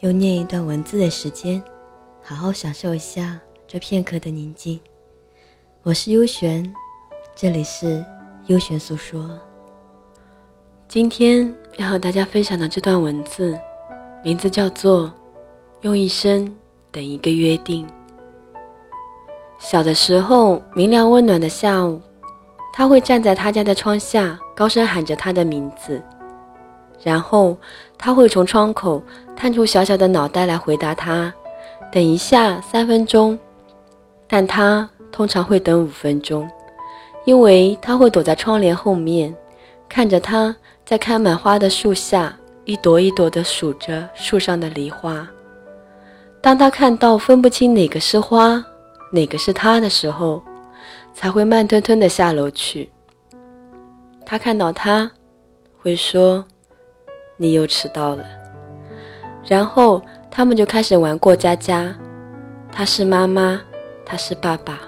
用念一段文字的时间，好好享受一下这片刻的宁静。我是幽玄，这里是幽玄诉说。今天要和大家分享的这段文字，名字叫做《用一生》。等一个约定。小的时候，明亮温暖的下午，他会站在他家的窗下，高声喊着他的名字，然后他会从窗口探出小小的脑袋来回答他。等一下，三分钟。但他通常会等五分钟，因为他会躲在窗帘后面，看着他在开满花的树下一朵一朵地数着树上的梨花。当他看到分不清哪个是花，哪个是他的时候，才会慢吞吞地下楼去。他看到他，会说：“你又迟到了。”然后他们就开始玩过家家。他是妈妈，他是爸爸。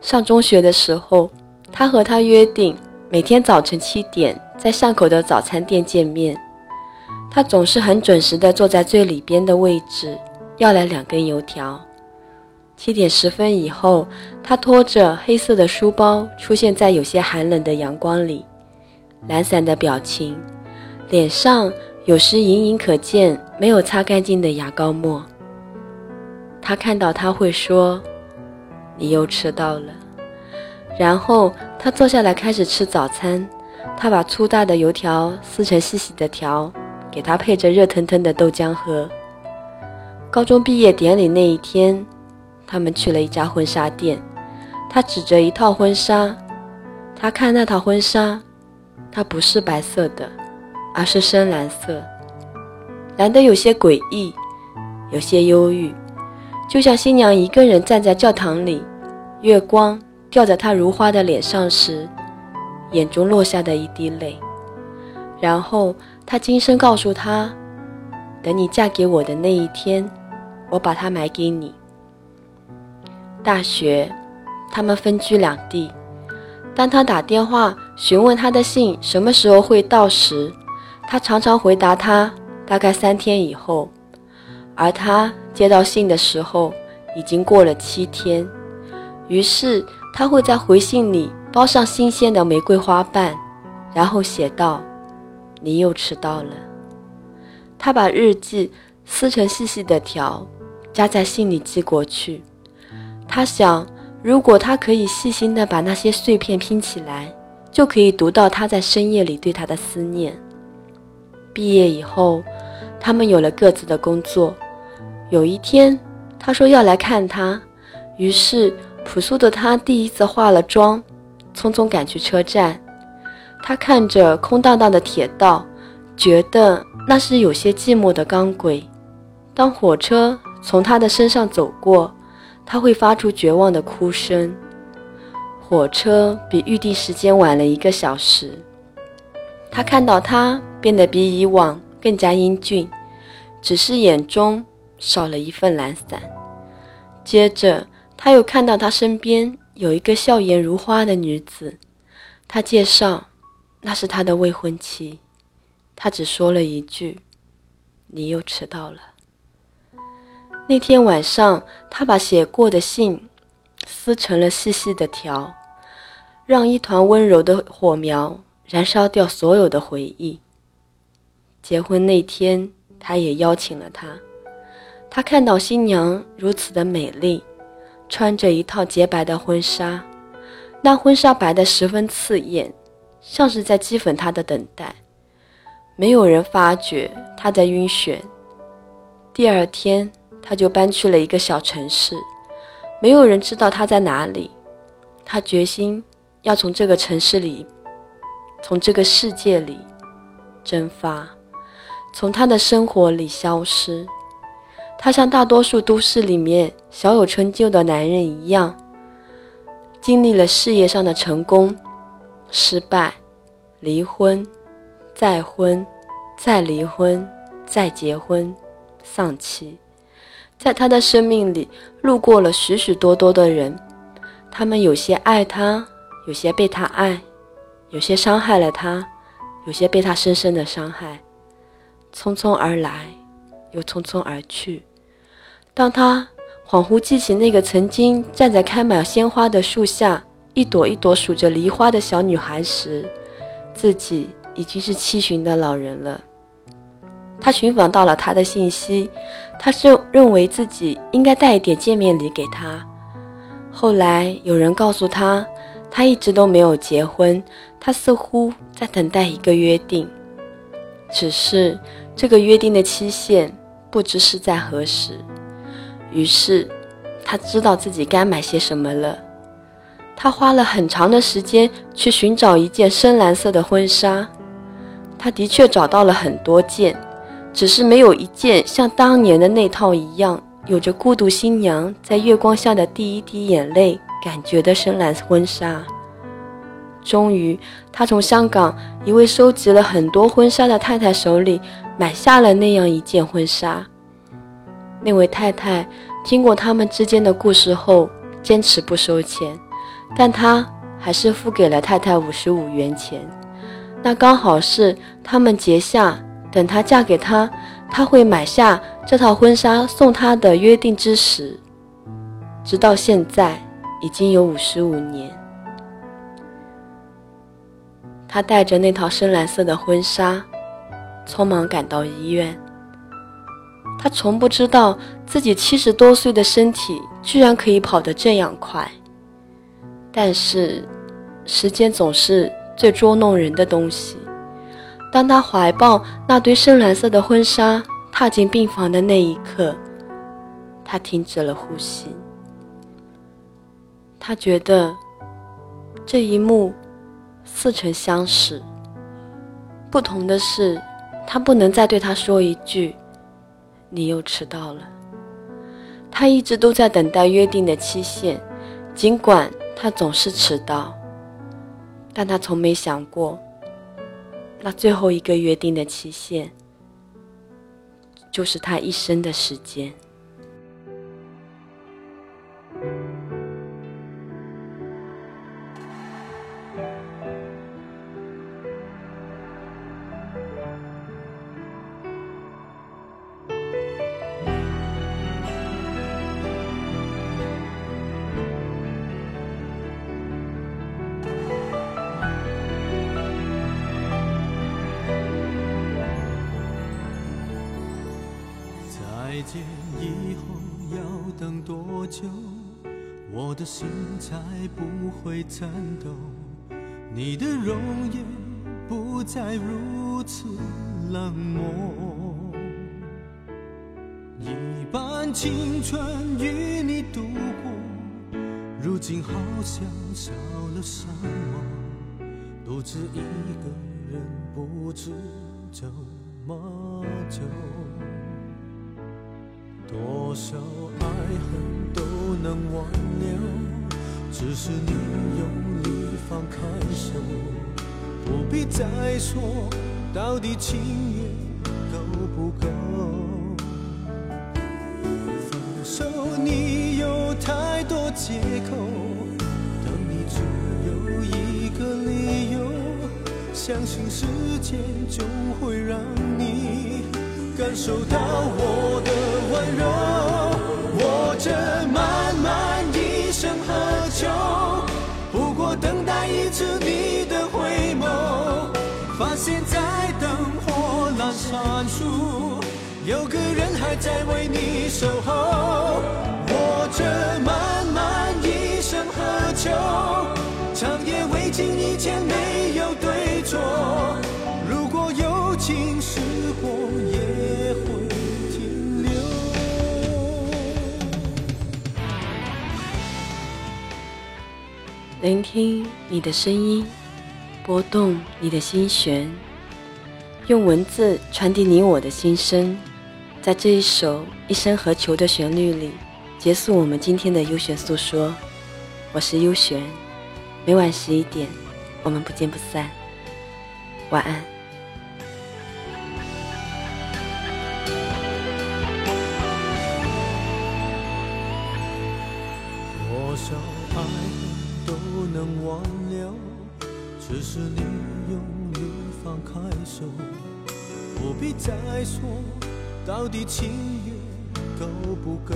上中学的时候，他和他约定每天早晨七点在巷口的早餐店见面。他总是很准时地坐在最里边的位置。要来两根油条。七点十分以后，他拖着黑色的书包出现在有些寒冷的阳光里，懒散的表情，脸上有时隐隐可见没有擦干净的牙膏沫。他看到他会说：“你又迟到了。”然后他坐下来开始吃早餐。他把粗大的油条撕成细细的条，给他配着热腾腾的豆浆喝。高中毕业典礼那一天，他们去了一家婚纱店。他指着一套婚纱，他看那套婚纱，它不是白色的，而是深蓝色，蓝得有些诡异，有些忧郁，就像新娘一个人站在教堂里，月光掉在她如花的脸上时，眼中落下的一滴泪。然后他轻声告诉她：“等你嫁给我的那一天。”我把它买给你。大学，他们分居两地。当他打电话询问他的信什么时候会到时，他常常回答他大概三天以后。而他接到信的时候，已经过了七天。于是他会在回信里包上新鲜的玫瑰花瓣，然后写道：“你又迟到了。”他把日记撕成细细的条。夹在信里寄过去。他想，如果他可以细心地把那些碎片拼起来，就可以读到他在深夜里对他的思念。毕业以后，他们有了各自的工作。有一天，他说要来看他，于是朴素的他第一次化了妆，匆匆赶去车站。他看着空荡荡的铁道，觉得那是有些寂寞的钢轨。当火车。从他的身上走过，他会发出绝望的哭声。火车比预定时间晚了一个小时。他看到他变得比以往更加英俊，只是眼中少了一份懒散。接着，他又看到他身边有一个笑颜如花的女子。他介绍，那是他的未婚妻。他只说了一句：“你又迟到了。”那天晚上，他把写过的信撕成了细细的条，让一团温柔的火苗燃烧掉所有的回忆。结婚那天，他也邀请了她。他看到新娘如此的美丽，穿着一套洁白的婚纱，那婚纱白的十分刺眼，像是在讥讽他的等待。没有人发觉他在晕眩。第二天。他就搬去了一个小城市，没有人知道他在哪里。他决心要从这个城市里，从这个世界里蒸发，从他的生活里消失。他像大多数都市里面小有成就的男人一样，经历了事业上的成功、失败、离婚、再婚、再离婚、再结婚、丧妻。在他的生命里，路过了许许多多的人，他们有些爱他，有些被他爱，有些伤害了他，有些被他深深的伤害，匆匆而来，又匆匆而去。当他恍惚记起那个曾经站在开满鲜花的树下，一朵一朵数着梨花的小女孩时，自己已经是七旬的老人了。他寻访到了他的信息，他是认为自己应该带一点见面礼给他。后来有人告诉他，他一直都没有结婚，他似乎在等待一个约定，只是这个约定的期限不知是在何时。于是他知道自己该买些什么了。他花了很长的时间去寻找一件深蓝色的婚纱，他的确找到了很多件。只是没有一件像当年的那套一样，有着孤独新娘在月光下的第一滴眼泪感觉的深蓝婚纱。终于，他从香港一位收集了很多婚纱的太太手里买下了那样一件婚纱。那位太太听过他们之间的故事后，坚持不收钱，但他还是付给了太太五十五元钱。那刚好是他们结下。等她嫁给他，他会买下这套婚纱送她的约定之时，直到现在已经有五十五年。他带着那套深蓝色的婚纱，匆忙赶到医院。他从不知道自己七十多岁的身体居然可以跑得这样快，但是时间总是最捉弄人的东西。当他怀抱那堆深蓝色的婚纱踏进病房的那一刻，他停止了呼吸。他觉得这一幕似曾相识。不同的是，他不能再对他说一句：“你又迟到了。”他一直都在等待约定的期限，尽管他总是迟到，但他从没想过。那最后一个约定的期限，就是他一生的时间。多久，我的心才不会颤抖？你的容颜不再如此冷漠，一半青春与你度过，如今好像少了什么，独自一个人不知怎么走。多少爱恨都能挽留，只是你用力放开手，不必再说到底情缘够不够。分手你有太多借口，等你只有一个理由，相信时间终会让你。感受到我的温柔，我这漫漫一生何求？不过等待一次你的回眸，发现在灯火阑珊处，有个人还在为你守候。我这漫漫一生何求？长夜未尽，一切没有聆听你的声音，拨动你的心弦，用文字传递你我的心声。在这一首《一生何求》的旋律里，结束我们今天的优选诉说。我是优璇，每晚十一点，我们不见不散。晚安。多少爱都能挽留，只是你用力放开手，不必再说到底情缘够不够。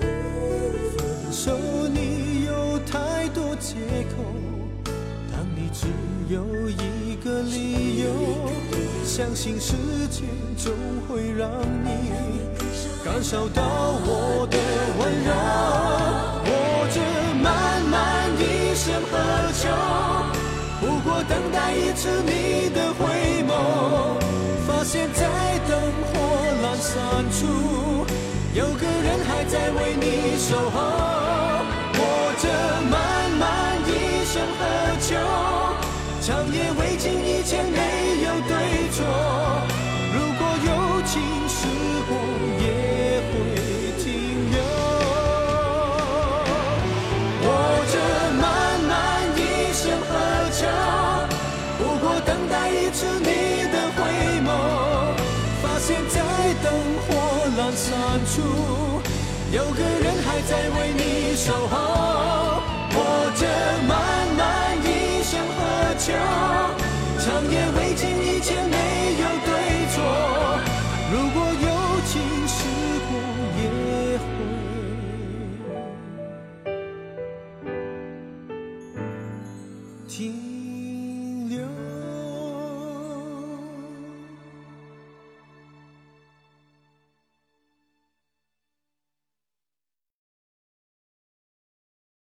分手你有太多借口，当你只有一个理由，相信时间总会让你感受到我的温柔。我这漫漫一生何求？不过等待一次你的回眸，发现在灯火阑珊处，有个人还在为你守候。我这漫漫一生何求？长夜未尽，一切没阑珊处，有个人还在为你守候。我这漫漫一生何求？长夜